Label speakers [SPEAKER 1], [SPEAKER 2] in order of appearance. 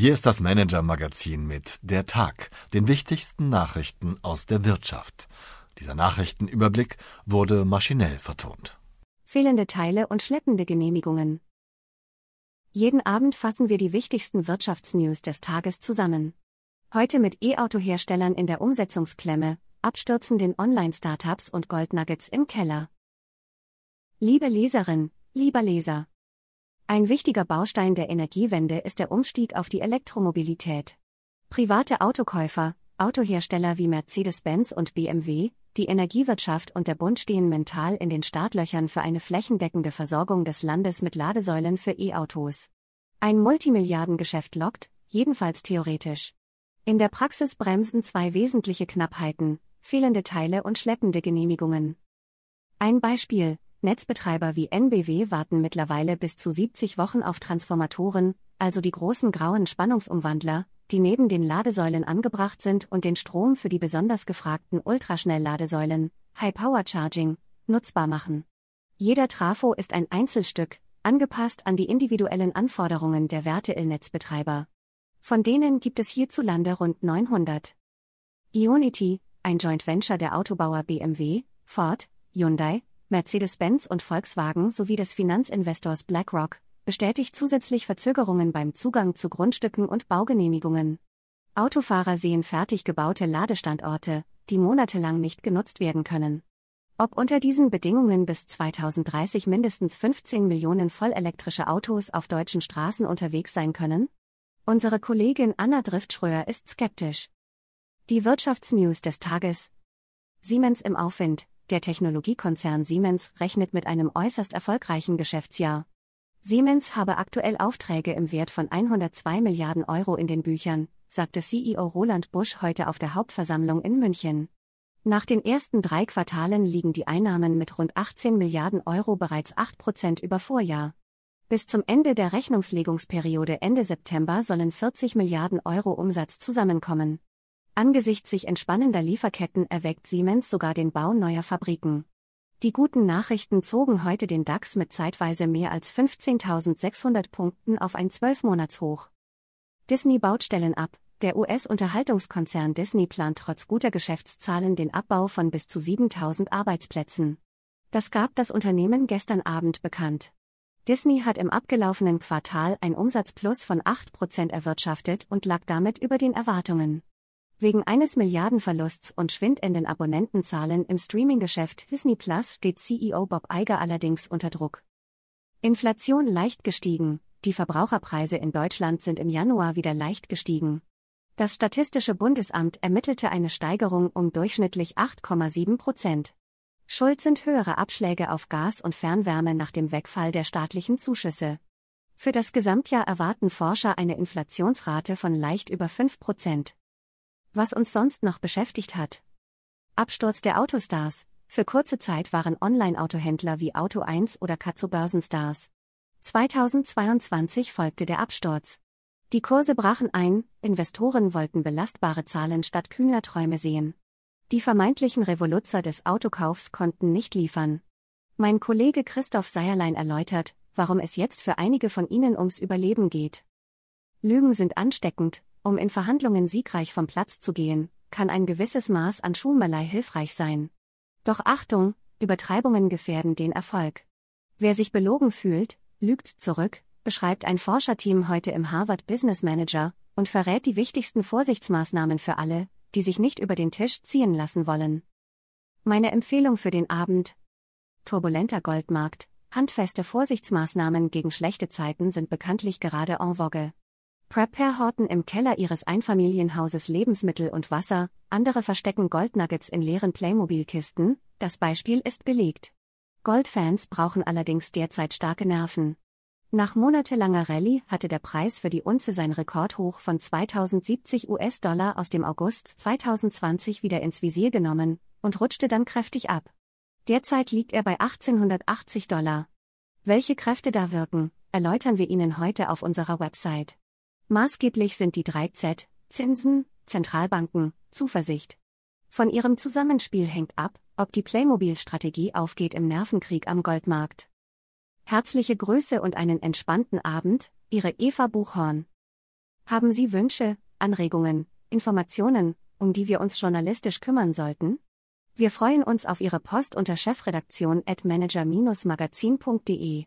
[SPEAKER 1] Hier ist das Manager-Magazin mit Der Tag, den wichtigsten Nachrichten aus der Wirtschaft. Dieser Nachrichtenüberblick wurde maschinell vertont.
[SPEAKER 2] Fehlende Teile und schleppende Genehmigungen. Jeden Abend fassen wir die wichtigsten Wirtschaftsnews des Tages zusammen. Heute mit E-Auto-Herstellern in der Umsetzungsklemme, abstürzenden Online-Startups und Goldnuggets im Keller. Liebe Leserin, lieber Leser. Ein wichtiger Baustein der Energiewende ist der Umstieg auf die Elektromobilität. Private Autokäufer, Autohersteller wie Mercedes-Benz und BMW, die Energiewirtschaft und der Bund stehen mental in den Startlöchern für eine flächendeckende Versorgung des Landes mit Ladesäulen für E-Autos. Ein Multimilliardengeschäft lockt, jedenfalls theoretisch. In der Praxis bremsen zwei wesentliche Knappheiten, fehlende Teile und schleppende Genehmigungen. Ein Beispiel, Netzbetreiber wie NBW warten mittlerweile bis zu 70 Wochen auf Transformatoren, also die großen grauen Spannungsumwandler, die neben den Ladesäulen angebracht sind und den Strom für die besonders gefragten Ultraschnellladesäulen, High Power Charging, nutzbar machen. Jeder Trafo ist ein Einzelstück, angepasst an die individuellen Anforderungen der Werte-Netzbetreiber. Von denen gibt es hierzulande rund 900. Ionity, ein Joint Venture der Autobauer BMW, Ford, Hyundai, Mercedes-Benz und Volkswagen sowie des Finanzinvestors BlackRock, bestätigt zusätzlich Verzögerungen beim Zugang zu Grundstücken und Baugenehmigungen. Autofahrer sehen fertig gebaute Ladestandorte, die monatelang nicht genutzt werden können. Ob unter diesen Bedingungen bis 2030 mindestens 15 Millionen vollelektrische Autos auf deutschen Straßen unterwegs sein können? Unsere Kollegin Anna Driftschröer ist skeptisch. Die Wirtschaftsnews des Tages. Siemens im Aufwind, der Technologiekonzern Siemens rechnet mit einem äußerst erfolgreichen Geschäftsjahr. Siemens habe aktuell Aufträge im Wert von 102 Milliarden Euro in den Büchern, sagte CEO Roland Busch heute auf der Hauptversammlung in München. Nach den ersten drei Quartalen liegen die Einnahmen mit rund 18 Milliarden Euro bereits 8 Prozent über Vorjahr. Bis zum Ende der Rechnungslegungsperiode Ende September sollen 40 Milliarden Euro Umsatz zusammenkommen. Angesichts sich entspannender Lieferketten erweckt Siemens sogar den Bau neuer Fabriken. Die guten Nachrichten zogen heute den DAX mit zeitweise mehr als 15.600 Punkten auf ein Zwölfmonatshoch. Disney baut Stellen ab. Der US-Unterhaltungskonzern Disney plant trotz guter Geschäftszahlen den Abbau von bis zu 7000 Arbeitsplätzen. Das gab das Unternehmen gestern Abend bekannt. Disney hat im abgelaufenen Quartal ein Umsatzplus von 8% erwirtschaftet und lag damit über den Erwartungen. Wegen eines Milliardenverlusts und schwindenden Abonnentenzahlen im Streaminggeschäft Disney Plus steht CEO Bob Iger allerdings unter Druck. Inflation leicht gestiegen, die Verbraucherpreise in Deutschland sind im Januar wieder leicht gestiegen. Das Statistische Bundesamt ermittelte eine Steigerung um durchschnittlich 8,7 Prozent. Schuld sind höhere Abschläge auf Gas und Fernwärme nach dem Wegfall der staatlichen Zuschüsse. Für das Gesamtjahr erwarten Forscher eine Inflationsrate von leicht über 5 Prozent. Was uns sonst noch beschäftigt hat. Absturz der Autostars. Für kurze Zeit waren Online-Autohändler wie Auto1 oder Katzo Börsenstars. 2022 folgte der Absturz. Die Kurse brachen ein, Investoren wollten belastbare Zahlen statt kühner Träume sehen. Die vermeintlichen Revoluzzer des Autokaufs konnten nicht liefern. Mein Kollege Christoph Seierlein erläutert, warum es jetzt für einige von ihnen ums Überleben geht. Lügen sind ansteckend, um in Verhandlungen siegreich vom Platz zu gehen, kann ein gewisses Maß an Schuhmerlei hilfreich sein. Doch Achtung, Übertreibungen gefährden den Erfolg. Wer sich belogen fühlt, lügt zurück, beschreibt ein Forscherteam heute im Harvard Business Manager und verrät die wichtigsten Vorsichtsmaßnahmen für alle, die sich nicht über den Tisch ziehen lassen wollen. Meine Empfehlung für den Abend. Turbulenter Goldmarkt, handfeste Vorsichtsmaßnahmen gegen schlechte Zeiten sind bekanntlich gerade en vogue. Prepper horten im Keller ihres Einfamilienhauses Lebensmittel und Wasser, andere verstecken Goldnuggets in leeren Playmobil-Kisten, das Beispiel ist belegt. Goldfans brauchen allerdings derzeit starke Nerven. Nach monatelanger Rallye hatte der Preis für die Unze sein Rekordhoch von 2070 US-Dollar aus dem August 2020 wieder ins Visier genommen und rutschte dann kräftig ab. Derzeit liegt er bei 1880 Dollar. Welche Kräfte da wirken, erläutern wir Ihnen heute auf unserer Website. Maßgeblich sind die 3Z, Zinsen, Zentralbanken, Zuversicht. Von ihrem Zusammenspiel hängt ab, ob die Playmobil-Strategie aufgeht im Nervenkrieg am Goldmarkt. Herzliche Grüße und einen entspannten Abend, Ihre Eva Buchhorn. Haben Sie Wünsche, Anregungen, Informationen, um die wir uns journalistisch kümmern sollten? Wir freuen uns auf Ihre Post unter chefredaktion at manager-magazin.de.